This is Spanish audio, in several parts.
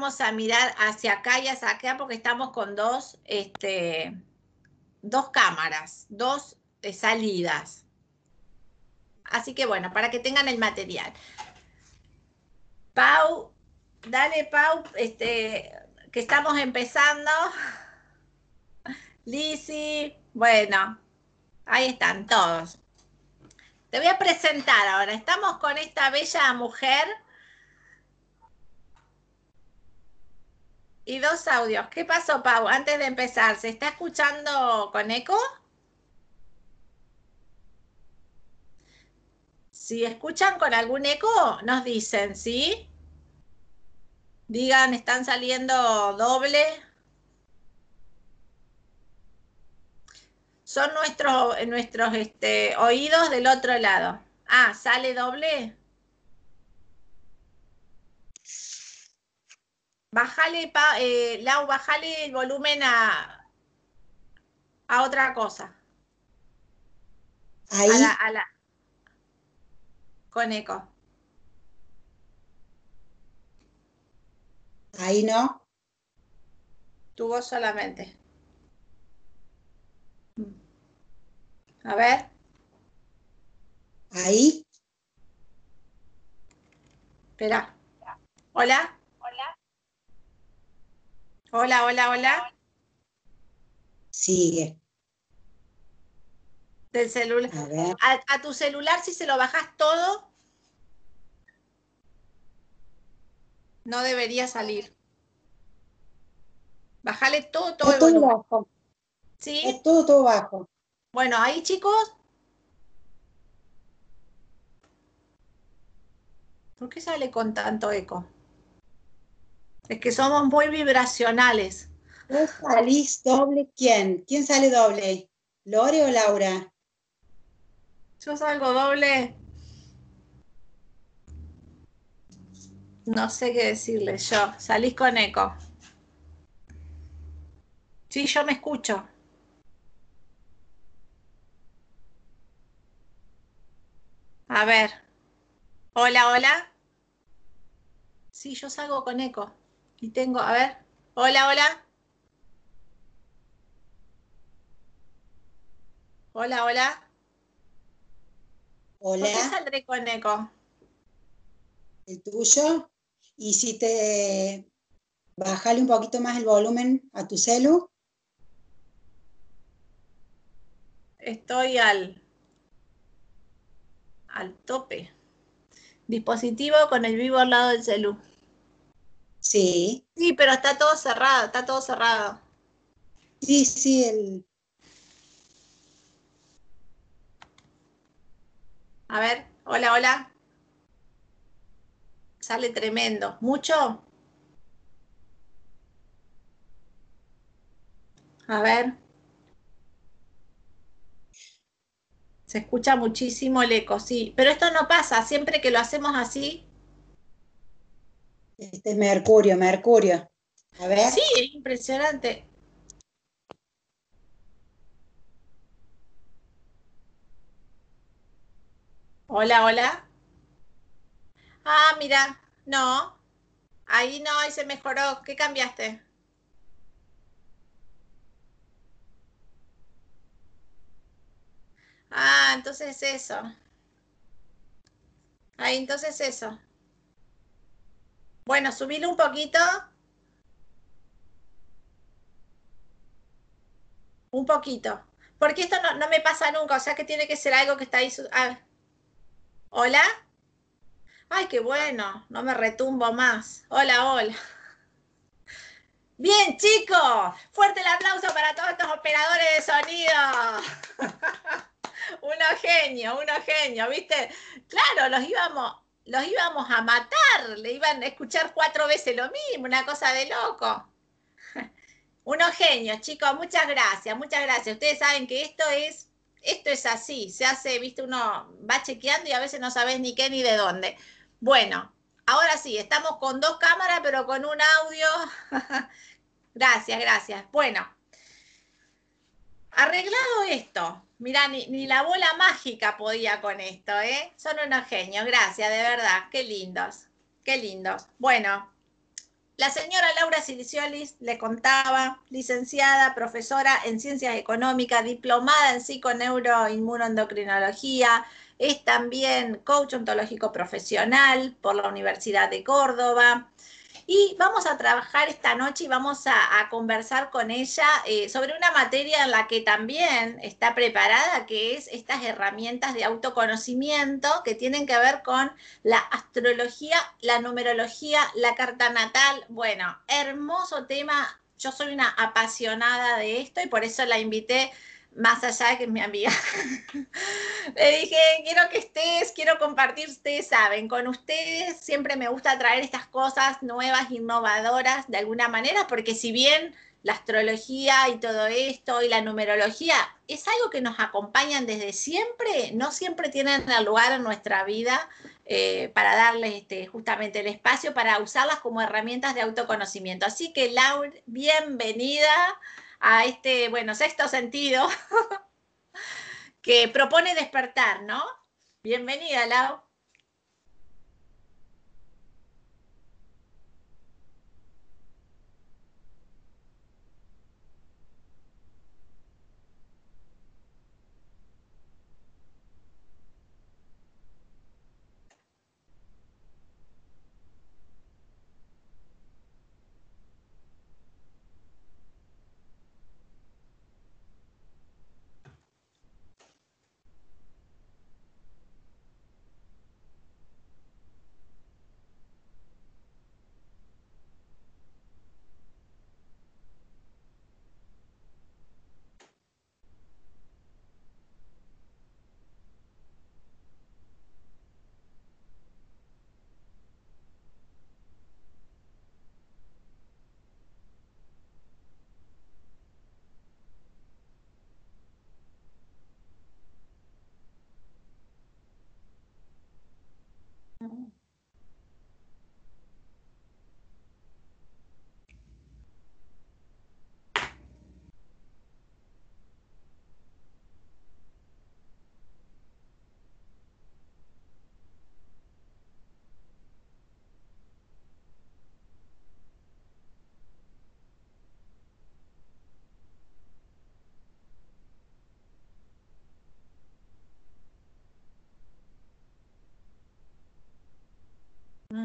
vamos a mirar hacia acá y hacia acá porque estamos con dos, este, dos cámaras, dos eh, salidas. Así que bueno, para que tengan el material. Pau, dale Pau, este, que estamos empezando. Lisi, bueno, ahí están todos. Te voy a presentar ahora. Estamos con esta bella mujer y dos audios. ¿Qué pasó, Pau? Antes de empezar, ¿se está escuchando con eco? Si escuchan con algún eco, nos dicen, ¿sí? Digan, ¿están saliendo doble? Son nuestros, nuestros este, oídos del otro lado. Ah, ¿sale doble? Bájale, eh, Lau, bájale el volumen a, a otra cosa. Ahí. A la, con eco. Ahí no. Tu voz solamente. A ver. Ahí. Espera. Hola. Hola, hola, hola. Sigue. Del celular. A. A, tu celular, si se lo bajas todo, no debería salir. Bájale todo, todo Es todo bajo. ¿Sí? Es todo, todo bajo. Bueno, ahí chicos. ¿Por qué sale con tanto eco? Es que somos muy vibracionales. ¿Vos salís doble quién? ¿Quién sale doble? ¿Lore o Laura? Yo salgo doble. No sé qué decirle yo. Salís con eco. Sí, yo me escucho. A ver. Hola, hola. Sí, yo salgo con eco. Y tengo, a ver. Hola, hola. Hola, hola. Hola. ¿Por qué saldré con eco? El tuyo. Y si te bajale un poquito más el volumen a tu celu. Estoy al al tope. Dispositivo con el vivo al lado del celu. Sí. Sí, pero está todo cerrado, está todo cerrado. Sí, sí, el. A ver, hola, hola. Sale tremendo. ¿Mucho? A ver. Se escucha muchísimo el eco, sí. Pero esto no pasa, siempre que lo hacemos así. Este es Mercurio, Mercurio. A ver. Sí, es impresionante. Hola, hola. Ah, mira, no. Ahí no, ahí se mejoró. ¿Qué cambiaste? Ah, entonces eso. Ahí, entonces eso. Bueno, subilo un poquito. Un poquito. Porque esto no, me pasa nunca, o sea que tiene que ser algo que está ahí. Ah. ¿Hola? Ay, qué bueno, no me retumbo más. Hola, hola. Bien, chicos, fuerte el aplauso para todos estos operadores de sonido. uno genio, uno genio, ¿viste? Claro, los íbamos, los íbamos a matar, le iban a escuchar cuatro veces lo mismo, una cosa de loco. Uno genio, chicos, muchas gracias, muchas gracias. Ustedes saben que esto es, esto es así, se hace, viste, uno va chequeando y a veces no sabes ni qué ni de dónde. Bueno, ahora sí, estamos con dos cámaras, pero con un audio. gracias, gracias. Bueno, arreglado esto, Mirá, ni, la bola mágica podía con esto, ¿eh? Son unos genios, gracias, de verdad. Qué lindos, qué lindos. Bueno, la señora Laura Siliciolis le contaba, licenciada, profesora en ciencias económicas, diplomada en psiconeuroinmunoendocrinología, es también coach ontológico profesional por la Universidad de Córdoba, y vamos a trabajar esta noche y vamos a, conversar con ella eh, sobre una materia en la que también está preparada, que es estas herramientas de autoconocimiento que tienen que ver con la astrología, la numerología, la carta natal. Bueno, hermoso tema. Yo soy una apasionada de esto y por eso la invité más allá de que es mi amiga. Le dije, quiero que estés, quiero compartir, ustedes saben, con ustedes siempre me gusta traer estas cosas nuevas, innovadoras, de alguna manera, porque si bien la astrología y todo esto y la numerología es algo que nos acompañan desde siempre, no siempre tienen lugar en nuestra vida eh, para darles este, justamente el espacio para usarlas como herramientas de autoconocimiento. Así que Laura, bienvenida a este, bueno, sexto sentido que propone despertar, ¿no? Bienvenida, Lau.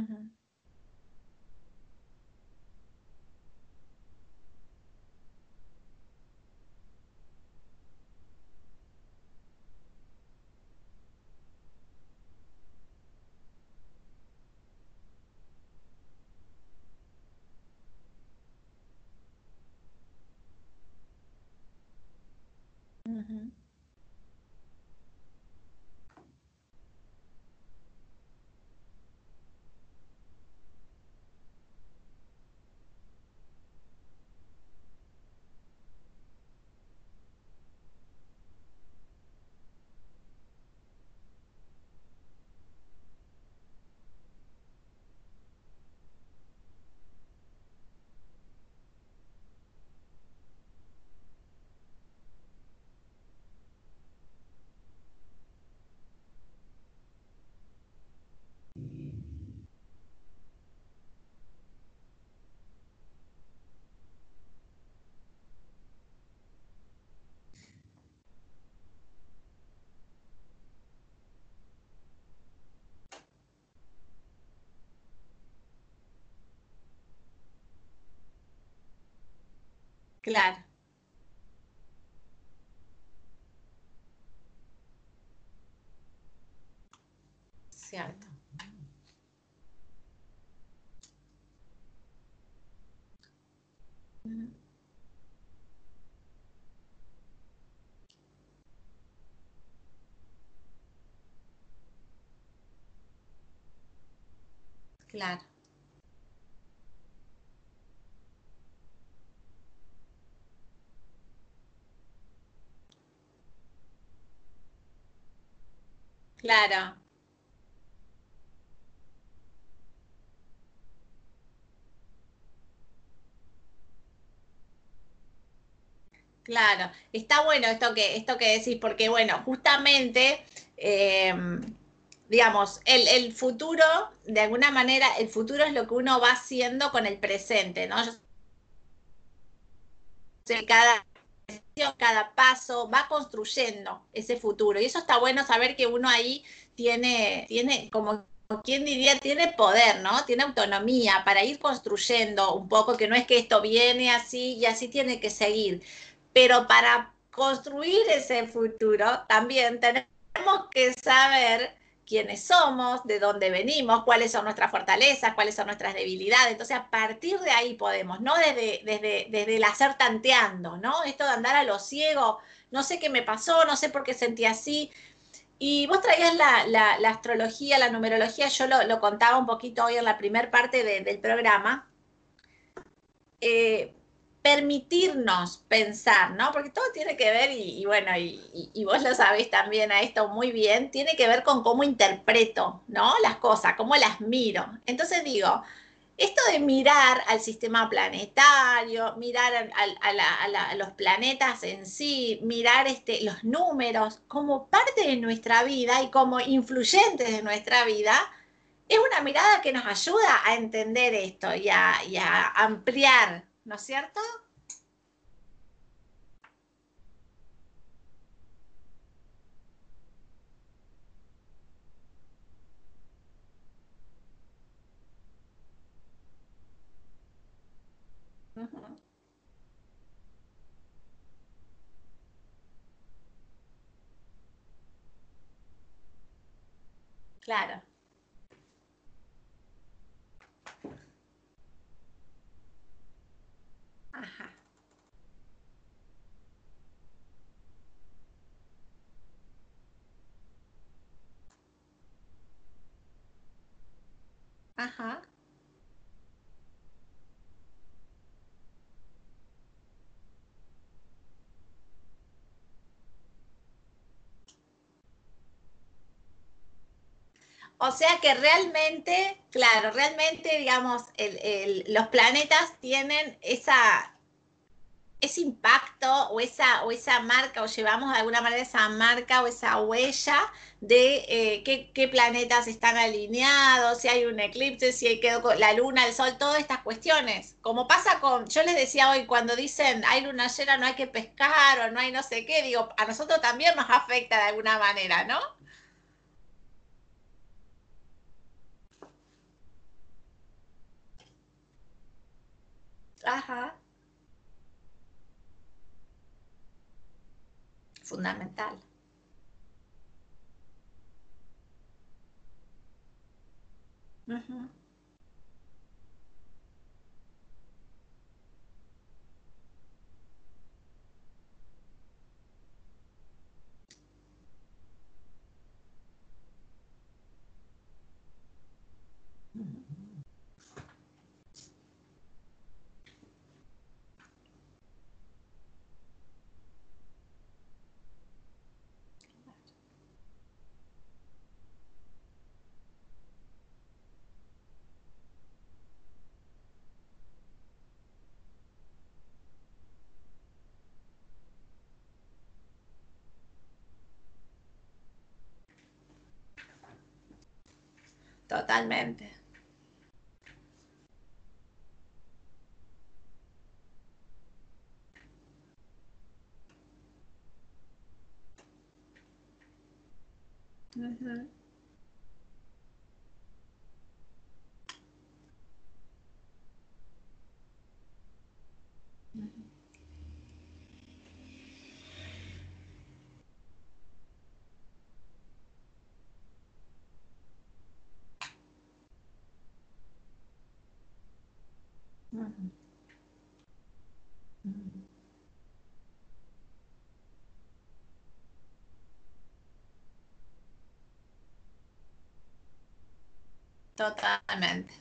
Uh-huh. Claro. Cierto. Claro. Claro. Claro, está bueno esto que, esto que decís, porque bueno, justamente em, digamos, el, el, futuro, de alguna manera, el futuro es lo que uno va haciendo con el presente, ¿no? cada cada paso va construyendo ese futuro. Y eso está bueno saber que uno ahí tiene, tiene como quien diría, tiene poder, ¿no? Tiene autonomía para ir construyendo un poco, que no es que esto viene así y así tiene que seguir. Pero para construir ese futuro también tenemos que saber quiénes somos, de dónde venimos, cuáles son nuestras fortalezas, cuáles son nuestras debilidades. Entonces, a partir de ahí podemos, no desde, desde, desde el hacer tanteando, ¿no? Esto de andar a lo ciego, no sé qué me pasó, no sé por qué sentí así. Y vos traías la, la, astrología, la numerología, yo lo, lo, contaba un poquito hoy en la primera parte del programa. Eh, permitirnos pensar, ¿no? Porque todo tiene que ver, y, bueno, y, vos lo sabés también a esto muy bien, tiene que ver con cómo interpreto, ¿no? Las cosas, cómo las miro. Entonces digo, esto de mirar al sistema planetario, mirar a, los planetas en sí, mirar este, los números como parte de nuestra vida y como influyentes de nuestra vida, es una mirada que nos ayuda a entender esto y a, y a ampliar ¿no es cierto? Claro. Ajá. Ajá. O sea que realmente, claro, realmente, digamos, los planetas tienen esa, ese impacto o esa, o esa marca, o llevamos de alguna manera esa marca o esa huella de eh, qué, planetas están alineados, si hay un eclipse, si hay quedó la luna, el sol, todas estas cuestiones. Como pasa con, yo les decía hoy, cuando dicen hay luna llena, no hay que pescar o no hay no sé qué, digo, a nosotros también nos afecta de alguna manera, ¿no? Ajá. Fundamental. Totalmente. Ujú. Ujú. Totalmente.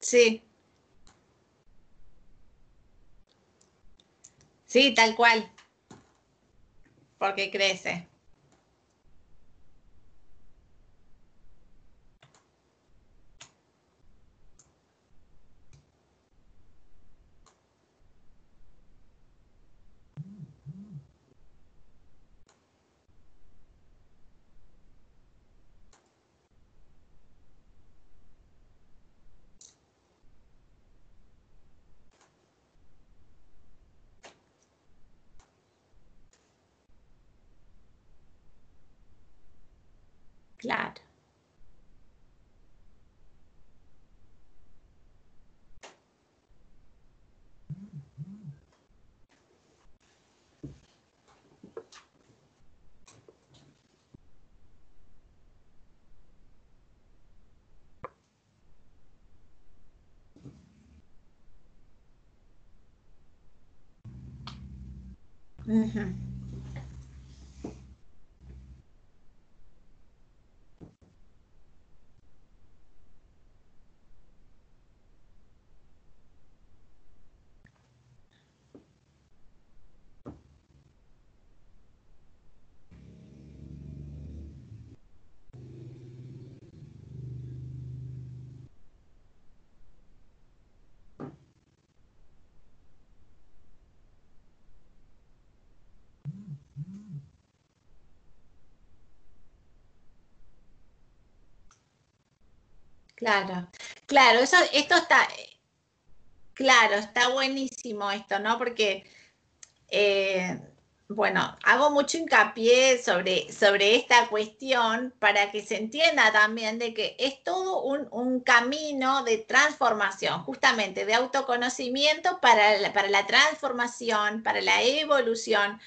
Sí. Sí, tal cual. Porque crece. Claro. Ujú. Claro, claro, eso, esto está, claro, está buenísimo esto, ¿no? Porque, eh, bueno, hago mucho hincapié sobre, sobre esta cuestión para que se entienda también de que es todo un, un camino de transformación, justamente de autoconocimiento para la, para la transformación, para la evolución.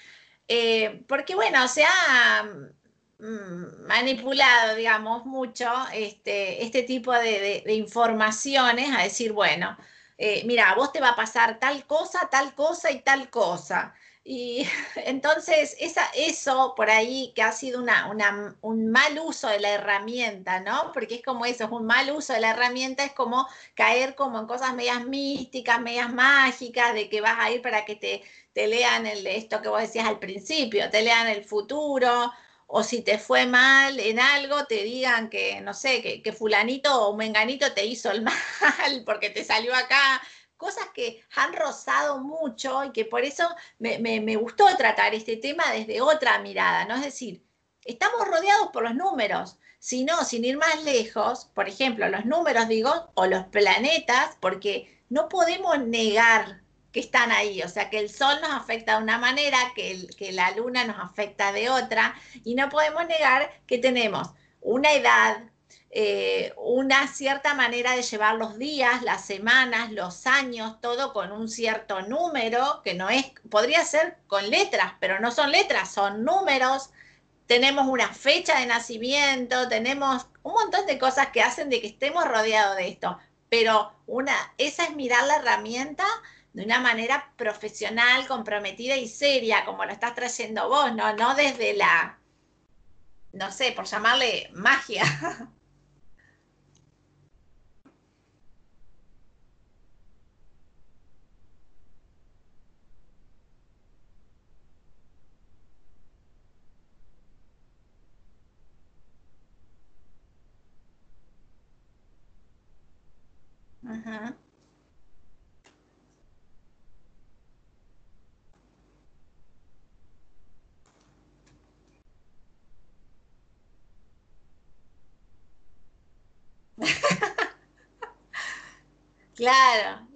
Eh, porque, bueno, se ha mm, manipulado, digamos, mucho este, este tipo de, informaciones a decir, bueno, eh, mira, a vos te va a pasar tal cosa, tal cosa y tal cosa. Y entonces, esa, eso por ahí que ha sido una, una- un mal uso de la herramienta, ¿no? Porque es como eso, es un mal uso de la herramienta, es como caer como en cosas medias místicas, medias mágicas, de que vas a ir para que te, te lean el, esto que vos decías al principio, te lean el futuro, o si te fue mal en algo, te digan que, no sé, que, fulanito o menganito te hizo el mal porque te salió acá. Cosas que han rozado mucho y que por eso me, me- me gustó tratar este tema desde otra mirada, ¿no? Es decir, estamos rodeados por los números. Si no, sin ir más lejos, por ejemplo, los números, digo, o los planetas, porque no podemos negar que están ahí, o sea, que el sol nos afecta de una manera, que, que la luna nos afecta de otra, y no podemos negar que tenemos una edad, eh, una cierta manera de llevar los días, las semanas, los años, todo con un cierto número, que no es, podría ser con letras, pero no son letras, son números. Tenemos una fecha de nacimiento, tenemos un montón de cosas que hacen de que estemos rodeados de esto, pero una, esa es mirar la herramienta de una manera profesional, comprometida y seria, como lo estás trayendo vos, ¿no? No desde la, no sé, por llamarle magia. Ujú. Claro.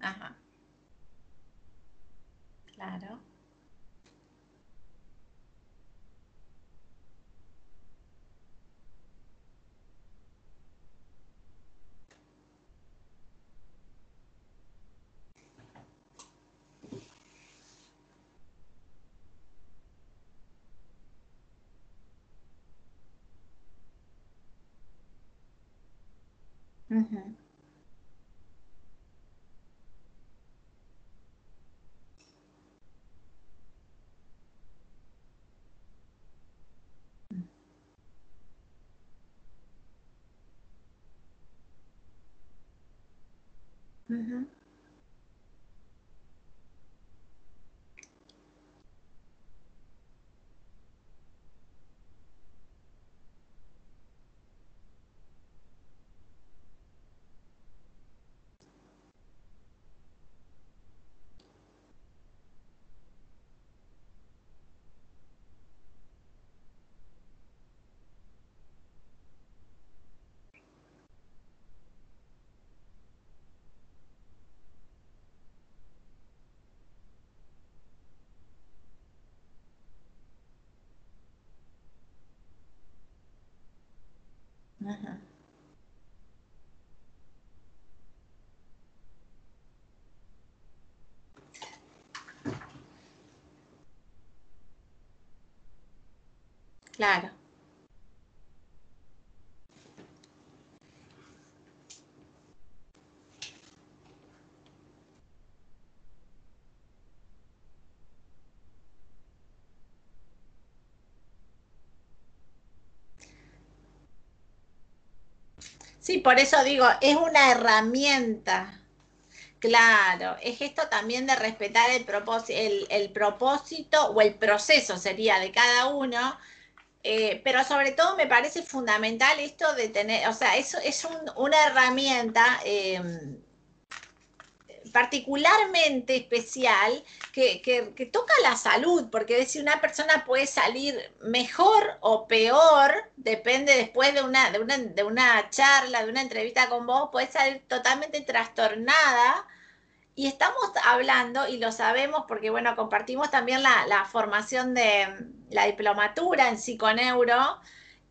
Ajá, claro. Mm-hmm. Claro. Sí, por eso digo, es una herramienta. Claro, es esto también de respetar el propósito, el, propósito o el proceso sería de cada uno, eh, pero sobre todo me parece fundamental esto de tener, o sea, eso es una herramienta em, particularmente especial que, toca la salud, porque si una persona puede salir mejor o peor, depende después de una, de una, de una charla, de una entrevista con vos, puede salir totalmente trastornada. Y estamos hablando, y lo sabemos porque, bueno, compartimos también la, la formación de la diplomatura en psiconeuro,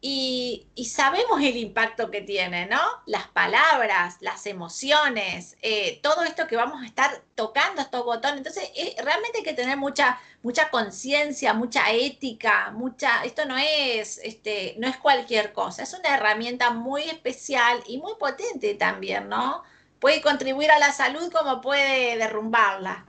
y, sabemos el impacto que tiene, ¿no? Las palabras, las emociones, eh, todo esto que vamos a estar tocando estos botones. Entonces, realmente hay que tener mucha, mucha conciencia, mucha ética, mucha. Esto no es, este, no es cualquier cosa, es una herramienta muy especial y muy potente también, ¿no? Puede contribuir a la salud como puede derrumbarla.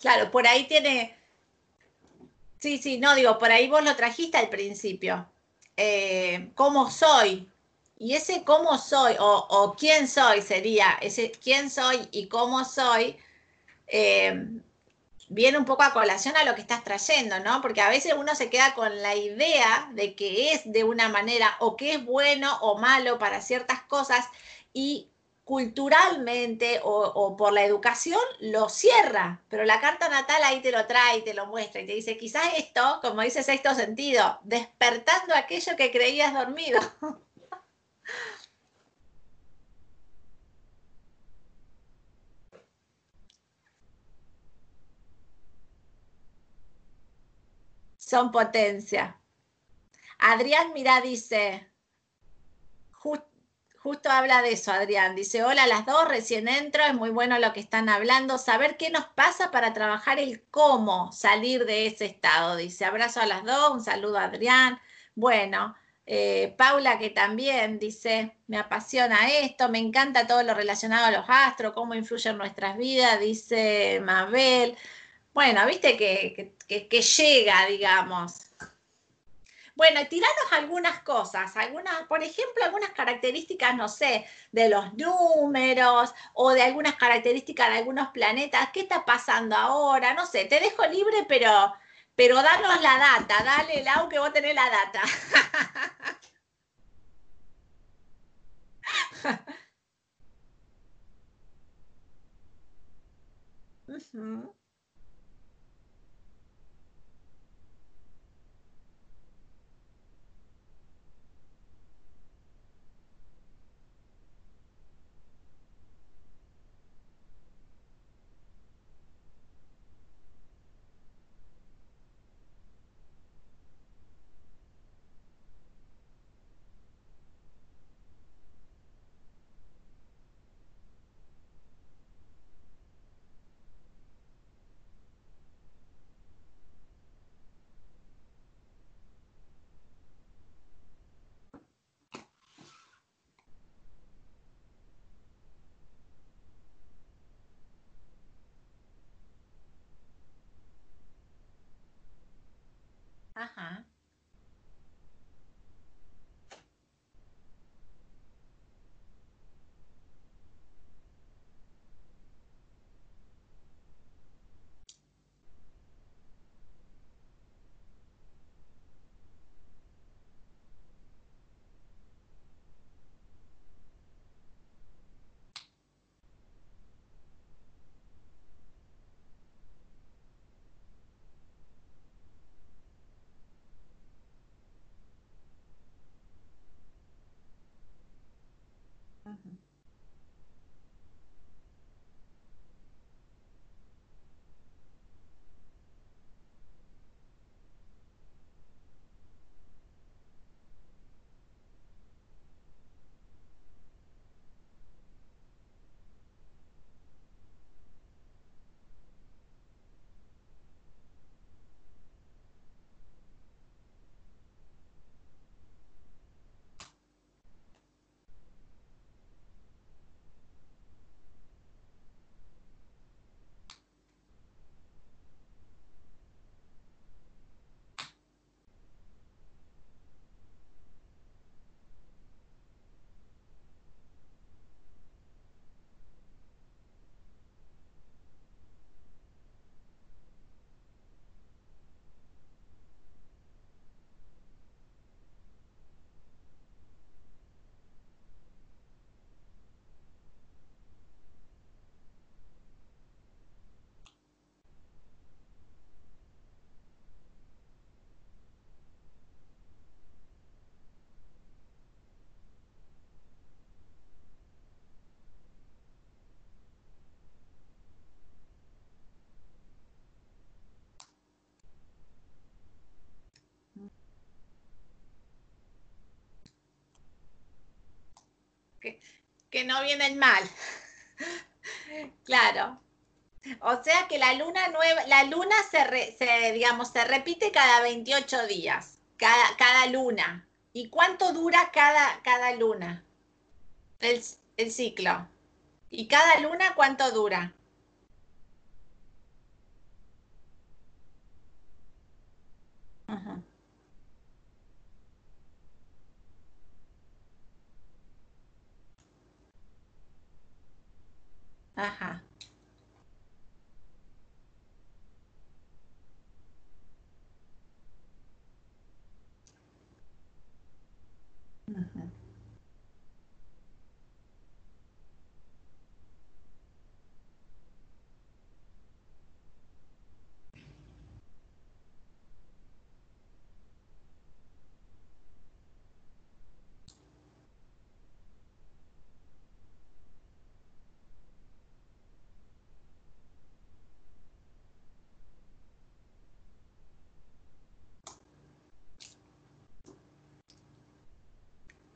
Claro, por ahí tiene. Sí, sí, no, digo, por ahí vos lo trajiste al principio. Eh, ¿Cómo soy? Y ese cómo soy, o, quién soy sería, ese quién soy y cómo soy, eh, viene un poco a colación a lo que estás trayendo, ¿no? Porque a veces uno se queda con la idea de que es de una manera o que es bueno o malo para ciertas cosas y culturalmente o, por la educación lo cierra, pero la carta natal ahí te lo trae, te lo muestra y te dice, quizás esto, como dice sexto sentido, despertando aquello que creías dormido. Son potencia. Adrián Mirá dice, justo habla de eso, Adrián. Dice, hola las dos, recién entro, es muy bueno lo que están hablando. Saber qué nos pasa para trabajar el cómo salir de ese estado. Dice, abrazo a las dos, un saludo a Adrián. Bueno, eh, Paula que también dice, me apasiona esto, me encanta todo lo relacionado a los astros, cómo influyen nuestras vidas, dice Mabel. Bueno, viste que llega, digamos. Bueno, tiranos algunas cosas, algunas, por ejemplo, algunas características, no sé, de los números o de algunas características de algunos planetas. ¿Qué está pasando ahora? No sé, te dejo libre, pero, pero danos la data. Dale, Lau, que vos tenés la data. que, no viene el mal. claro. O sea que la luna nueva, la luna se, digamos, se repite cada 28 días, cada, cada luna. ¿Y cuánto dura cada, cada luna? El, el ciclo. ¿Y cada luna cuánto dura? Ajá.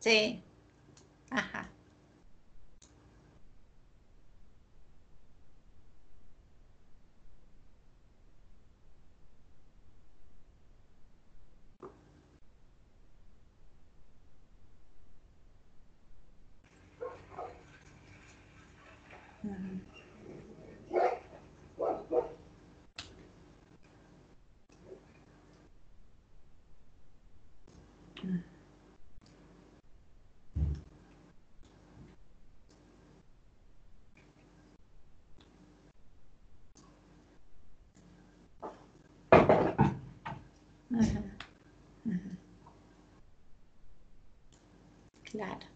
Sí. Ajá. Claro.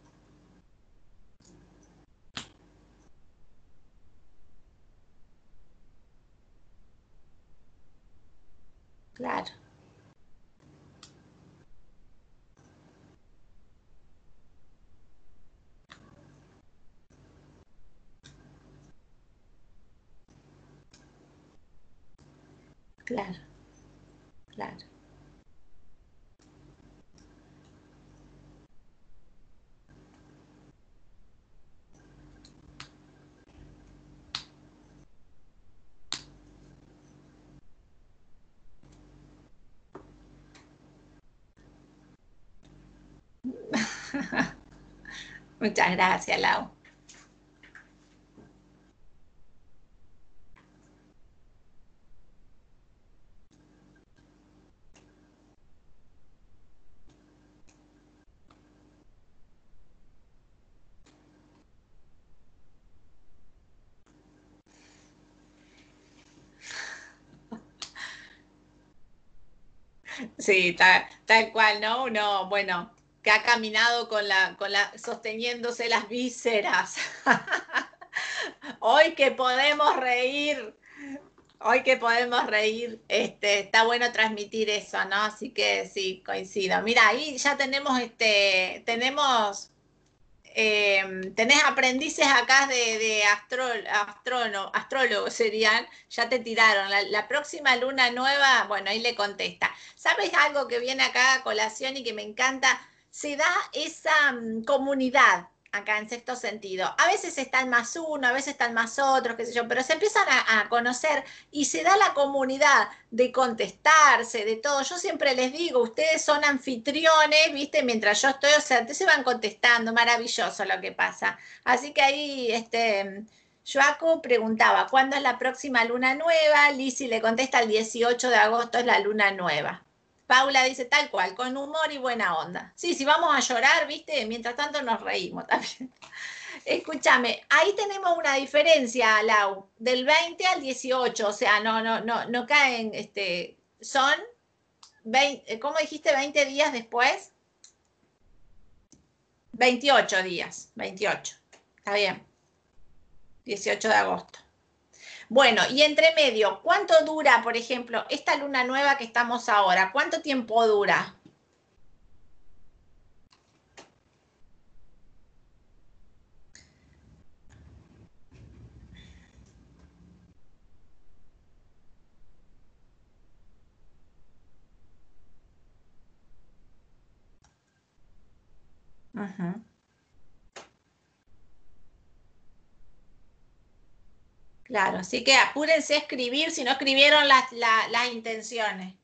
Claro. Claro. Claro. Muchas gracias, Lau. Sí, tal, tal cual, ¿no? Uno, bueno, que ha caminado con la, con la, sosteniéndose las vísceras. Hoy que podemos reír, hoy que podemos reír, este, está bueno transmitir eso, ¿no? Así que sí, coincido. Mira, ahí ya tenemos, este, tenemos Em, tenés aprendices acá de, de astrólogos serían, ya te tiraron. La, próxima luna nueva, bueno, ahí le contesta. ¿Sabes algo que viene acá a colación y que me encanta? Se da esa mm, comunidad acá en sexto sentido. A veces están más uno, a veces están más otros, qué sé yo, pero se empiezan a, conocer y se da la comunidad de contestarse, de todo. Yo siempre les digo, ustedes son anfitriones, ¿viste? Mientras yo estoy, o sea, se van contestando, maravilloso lo que pasa. Así que ahí, este, Joaco preguntaba, ¿cuándo es la próxima luna nueva? Lisi le contesta, el 18 de agosto es la luna nueva. Paula dice tal cual, con humor y buena onda. Sí, si vamos a llorar, viste, mientras tanto nos reímos también. Escúchame, ahí tenemos una diferencia, Lau, del 20 al 18, o sea, no, no, no, no caen, este, son 20, ¿cómo dijiste? 20 días después. 28 días, 28. Está bien. 18 de agosto. Bueno, y entre medio, ¿cuánto dura, por ejemplo, esta luna nueva que estamos ahora? ¿Cuánto tiempo dura? Ajá. Claro, así que apúrense a escribir si no escribieron las, las intenciones.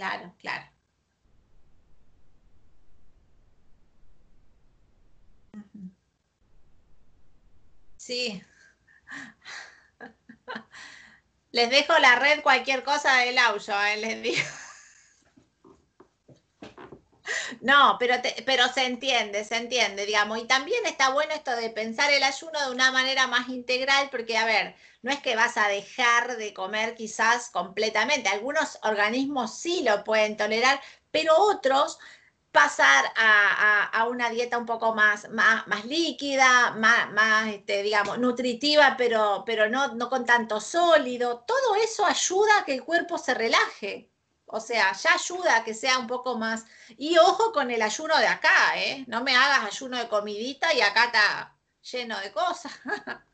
claro, claro. Sí. Les dejo la red cualquier cosa del audio, ¿eh? les digo. No, pero, pero se entiende, se entiende, digamos. Y también está bueno esto de pensar el ayuno de una manera más integral, porque, a ver, no es que vas a dejar de comer quizás completamente. Algunos organismos sí lo pueden tolerar, pero otros pasar a, una dieta un poco más, más, más líquida, más, más este, digamos, nutritiva, pero, pero no, no con tanto sólido. Todo eso ayuda a que el cuerpo se relaje. O sea, ya ayuda a que sea un poco más. Y ojo con el ayuno de acá, ¿eh? No me hagas ayuno de comidita y acá está lleno de cosas.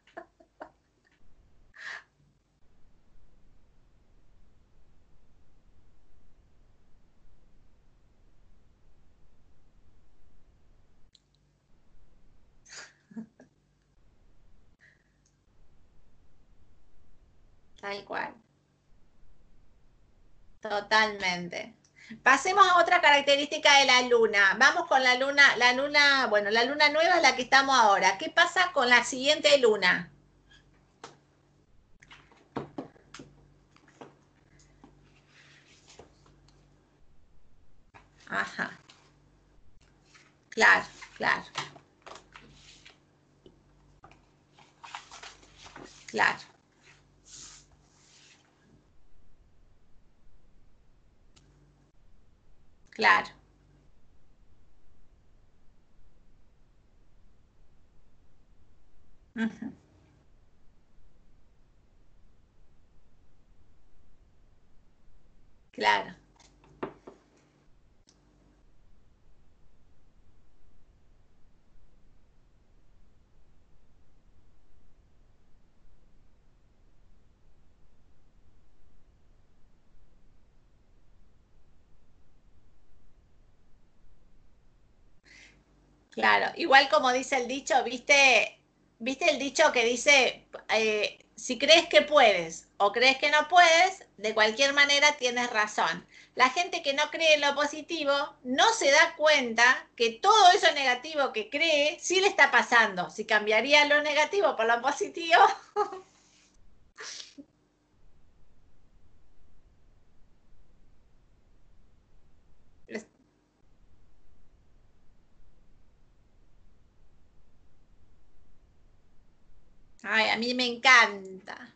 Tal cual. Totalmente. Pasemos a otra característica de la luna. Vamos con la luna, la luna, bueno, la luna nueva es la que estamos ahora. ¿Qué pasa con la siguiente luna? Ajá. Claro, claro. Claro. Claro. Claro. Claro, igual como dice el dicho, viste, viste el dicho que dice, eh, si crees que puedes o crees que no puedes, de cualquier manera tienes razón. La gente que no cree en lo positivo no se da cuenta que todo eso negativo que cree sí le está pasando. Si cambiaría lo negativo por lo positivo. Ay, a mí me encanta.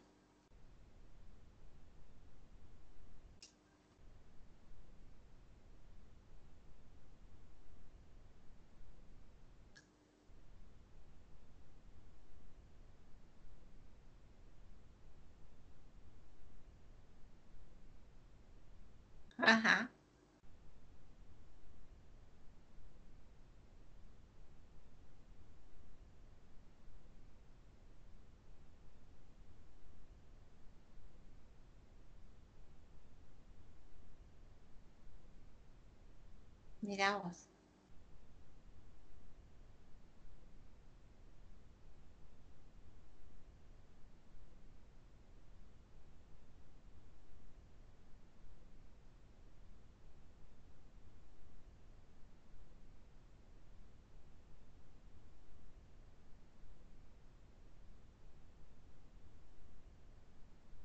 Ajá. Miramos.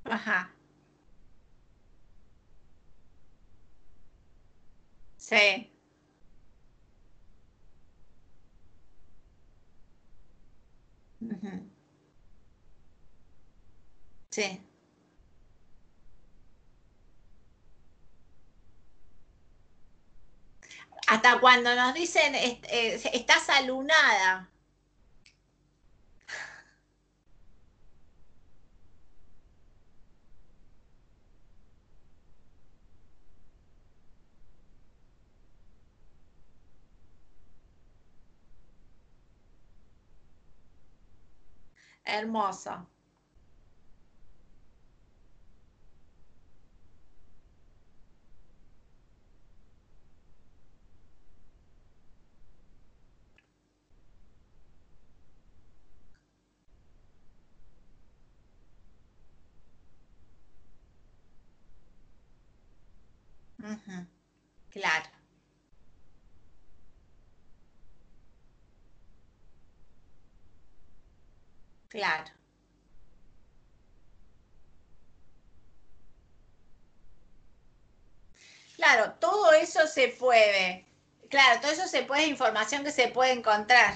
Ajá. Sí. Sí. Hasta cuando nos dicen, eh, estás alunada. Hermosa. Claro. Claro, todo eso se puede. Claro, todo eso se puede, información que se puede encontrar.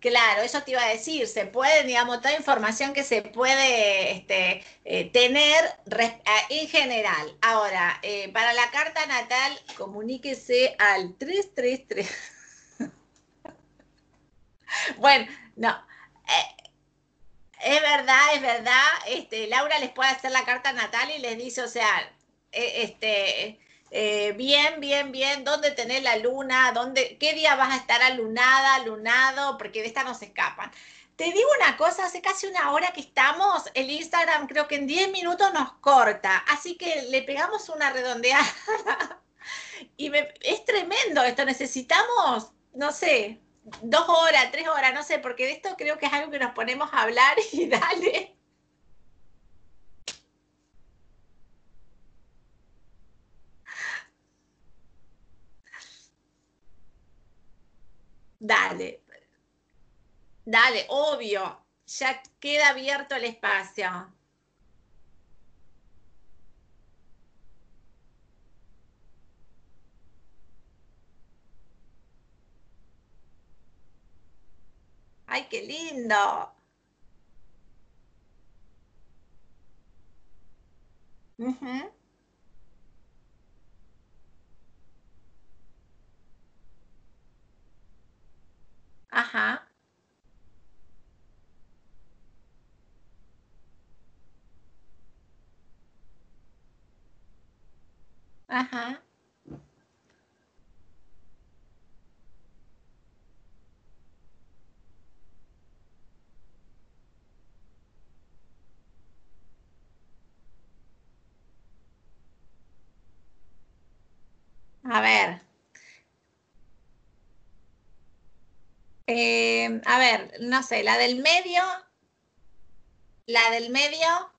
Claro, eso te iba a decir, se puede, digamos, toda información que se puede este, eh, tener en general. Ahora, eh, para la carta natal, comuníquese al 333. bueno, no, eh, es verdad, es verdad. Este, Laura les puede hacer la carta natal y les dice, o sea, este eh, bien, bien, bien, dónde tenés la luna, ¿Dónde, qué día vas a estar alunada, lunado, porque de esta no se escapan. Te digo una cosa, hace casi una hora que estamos, el Instagram creo que en 10 minutos nos corta, así que le pegamos una redondeada. y es tremendo esto, necesitamos, no sé, dos horas, tres horas, no sé, porque de esto creo que es algo que nos ponemos a hablar y dale. Dale, dale, obvio, ya queda abierto el espacio. ¡Ay, qué lindo! Ajá. Ajá. A ver. Eh, a ver, no sé, la del medio. La del medio.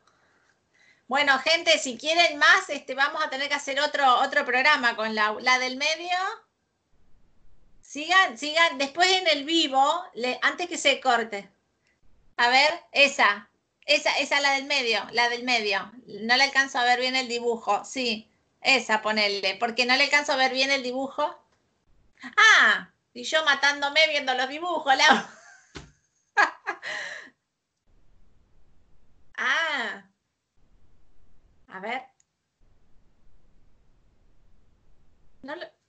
Bueno, gente, si quieren más, este, vamos a tener que hacer otro, otro programa con la, la del medio. Sigan, sigan, después en el vivo, antes que se corte. A ver, esa, esa, esa la del medio, la del medio. No le alcanzo a ver bien el dibujo, sí, esa ponele, porque no le alcanzo a ver bien el dibujo. Ah, y yo matándome viendo los dibujos, Lau. ah. A ver. No lo...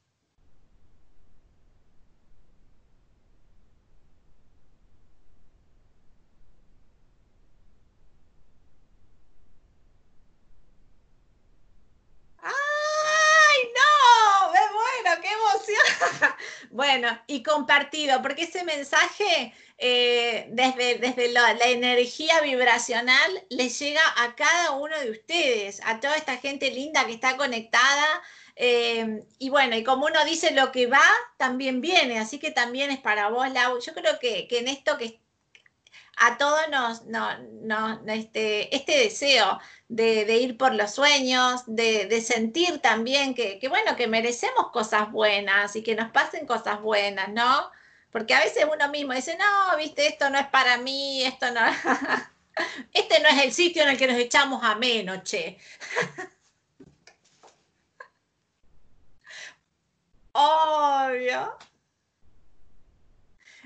Bueno, y compartido, porque ese mensaje eh, desde, desde la, energía vibracional le llega a cada uno de ustedes, a toda esta gente linda que está conectada. Eh, y bueno, y como uno dice lo que va, también viene, así que también es para vos, Lau. Yo creo que, que en esto que a todos nos, no, este, este deseo de, ir por los sueños, de, sentir también que, bueno, que merecemos cosas buenas y que nos pasen cosas buenas, ¿no? Porque a veces uno mismo dice, no, viste, esto no es para mí, esto no, este no es el sitio en el que nos echamos a menos, che. Obvio.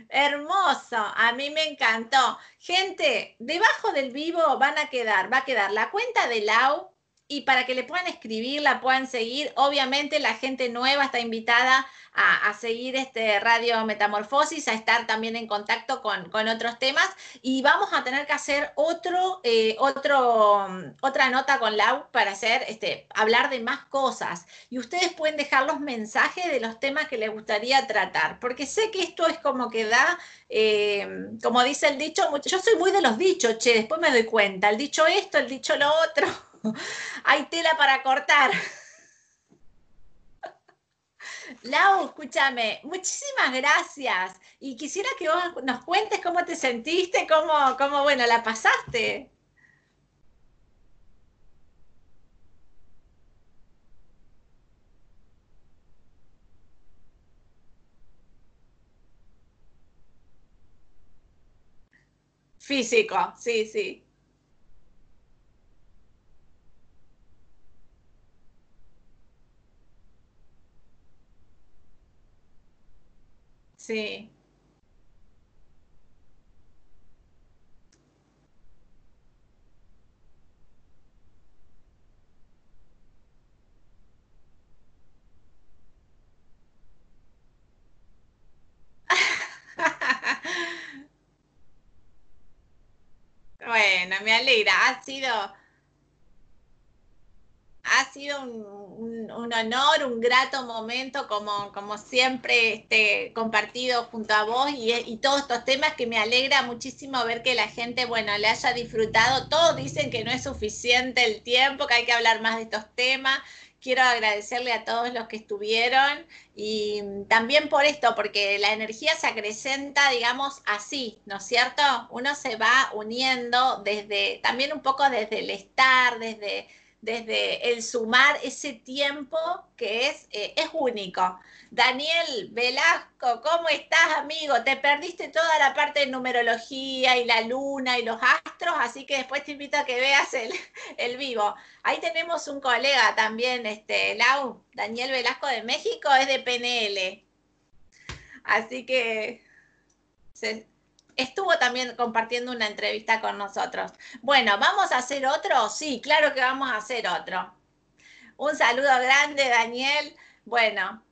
Hermoso, a mí me encantó. Gente, debajo del vivo van a quedar, va a quedar la cuenta de Lau y para que le puedan escribir, la puedan seguir. Obviamente la gente nueva está invitada a, seguir este Radio Metamorfosis, a estar también en contacto con, otros temas y vamos a tener que hacer otro, eh, otro, otra nota con Lau para hacer, este, hablar de más cosas. Y ustedes pueden dejar los mensajes de los temas que les gustaría tratar, porque sé que esto es como que da, eh, como dice el dicho, yo soy muy de los dichos, che, después me doy cuenta, el dicho esto, el dicho lo otro, hay tela para cortar. Lau, escúchame, muchísimas gracias. Y quisiera que vos nos cuentes cómo te sentiste, cómo, cómo bueno, la pasaste. Físico, sí, sí. Sí. Bueno, me alegra. Ha sido, ha sido un, honor, un grato momento, como, como siempre, este, compartido junto a vos y, y, todos estos temas que me alegra muchísimo ver que la gente, bueno, le haya disfrutado. Todos dicen que no es suficiente el tiempo, que hay que hablar más de estos temas quiero agradecerle a todos los que estuvieron y también por esto, porque la energía se acrecenta, digamos, así, ¿no es cierto? Uno se va uniendo desde, también un poco desde el estar, desde desde el sumar ese tiempo que es, eh, es único. Daniel Velasco, ¿cómo estás, amigo? Te perdiste toda la parte de numerología y la luna y los astros, así que después te invito a que veas el, el vivo. Ahí tenemos un colega también, este, Lau, Daniel Velasco de México, es de PNL. Así que estuvo también compartiendo una entrevista con nosotros. Bueno, ¿vamos a hacer otro? Sí, claro que vamos a hacer otro. Un saludo grande, Daniel. Bueno,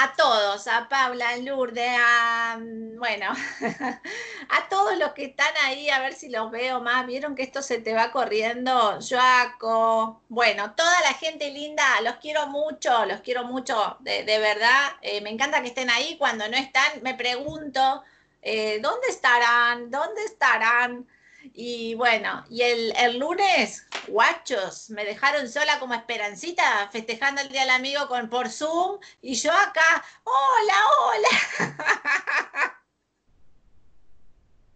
a todos, a Paula, a Lourdes, a, bueno, a todos los que están ahí, a ver si los veo más. Vieron que esto se te va corriendo, Joaco, bueno, toda la gente linda, los quiero mucho, los quiero mucho, de, verdad. Eh, me encanta que estén ahí. Cuando no están, me pregunto eh, ¿dónde estarán? ¿Dónde estarán? Y bueno, y el, lunes, guachos, me dejaron sola como esperancita, festejando el Día del Amigo con, por Zoom, y yo acá, hola, hola.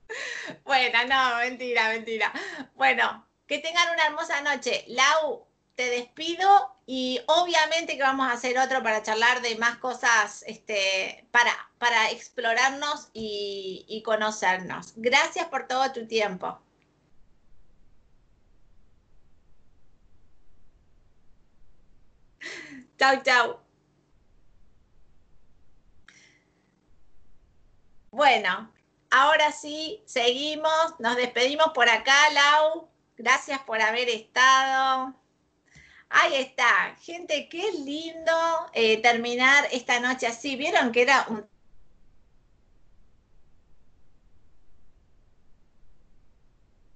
bueno, no, mentira, mentira. Bueno, que tengan una hermosa noche. Lau, te despido y obviamente que vamos a hacer otro para charlar de más cosas, este, para, para explorarnos y, y conocernos. Gracias por todo tu tiempo. Chau, chau. Bueno, ahora sí, seguimos, nos despedimos por acá, Lau. Gracias por haber estado. Ahí está, gente, qué lindo eh, terminar esta noche así. Vieron que era un